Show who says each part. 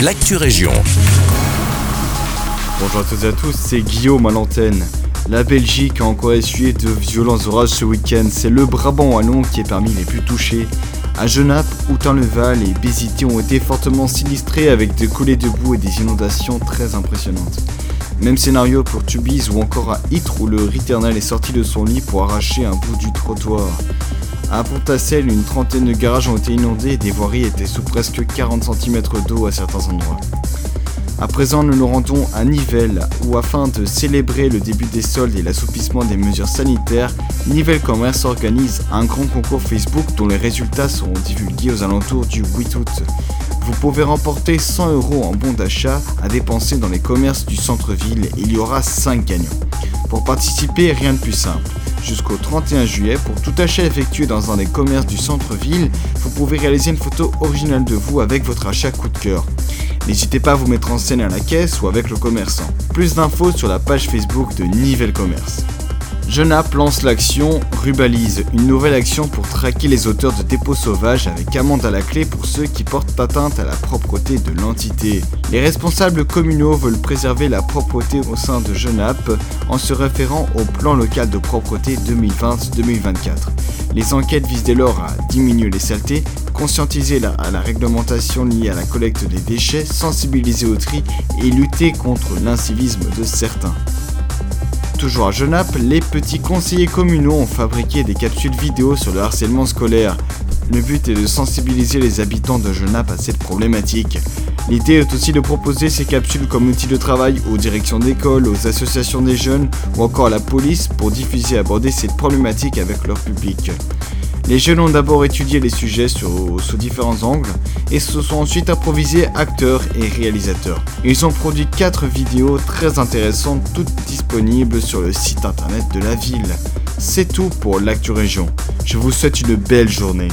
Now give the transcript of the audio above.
Speaker 1: l'actu région.
Speaker 2: Bonjour à toutes et à tous, c'est Guillaume à l'antenne. La Belgique a encore essuyé de violents orages ce week-end. C'est le Brabant wallon qui est parmi les plus touchés. À Genappe, Houtin-le-Val et Bézité ont été fortement sinistrés avec des coulées de boue et des inondations très impressionnantes. Même scénario pour Tubize ou encore à Ytre où le Riternal est sorti de son lit pour arracher un bout du trottoir. À Pontassel, une trentaine de garages ont été inondés et des voiries étaient sous presque 40 cm d'eau à certains endroits. À présent, nous nous rendons à Nivelles, où afin de célébrer le début des soldes et l'assouplissement des mesures sanitaires, Nivelles Commerce organise un grand concours Facebook dont les résultats seront divulgués aux alentours du 8 août. Vous pouvez remporter 100 euros en bon d'achat à dépenser dans les commerces du centre-ville il y aura 5 gagnants. Pour participer, rien de plus simple. Jusqu'au 31 juillet, pour tout achat effectué dans un des commerces du centre-ville, vous pouvez réaliser une photo originale de vous avec votre achat coup de cœur. N'hésitez pas à vous mettre en scène à la caisse ou avec le commerçant. Plus d'infos sur la page Facebook de Nivelle Commerce. Genappe lance l'action Rubalise, une nouvelle action pour traquer les auteurs de dépôts sauvages avec amende à la clé pour ceux qui portent atteinte à la propreté de l'entité. Les responsables communaux veulent préserver la propreté au sein de Genappe en se référant au plan local de propreté 2020-2024. Les enquêtes visent dès lors à diminuer les saletés, conscientiser à la réglementation liée à la collecte des déchets, sensibiliser au tri et lutter contre l'incivisme de certains. Toujours à Genappe, les petits conseillers communaux ont fabriqué des capsules vidéo sur le harcèlement scolaire. Le but est de sensibiliser les habitants de Genappe à cette problématique. L'idée est aussi de proposer ces capsules comme outil de travail aux directions d'école, aux associations des jeunes ou encore à la police pour diffuser et aborder cette problématique avec leur public. Les jeunes ont d'abord étudié les sujets sous différents angles et se sont ensuite improvisés acteurs et réalisateurs. Ils ont produit 4 vidéos très intéressantes, toutes disponibles sur le site internet de la ville. C'est tout pour l'actu région. Je vous souhaite une belle journée.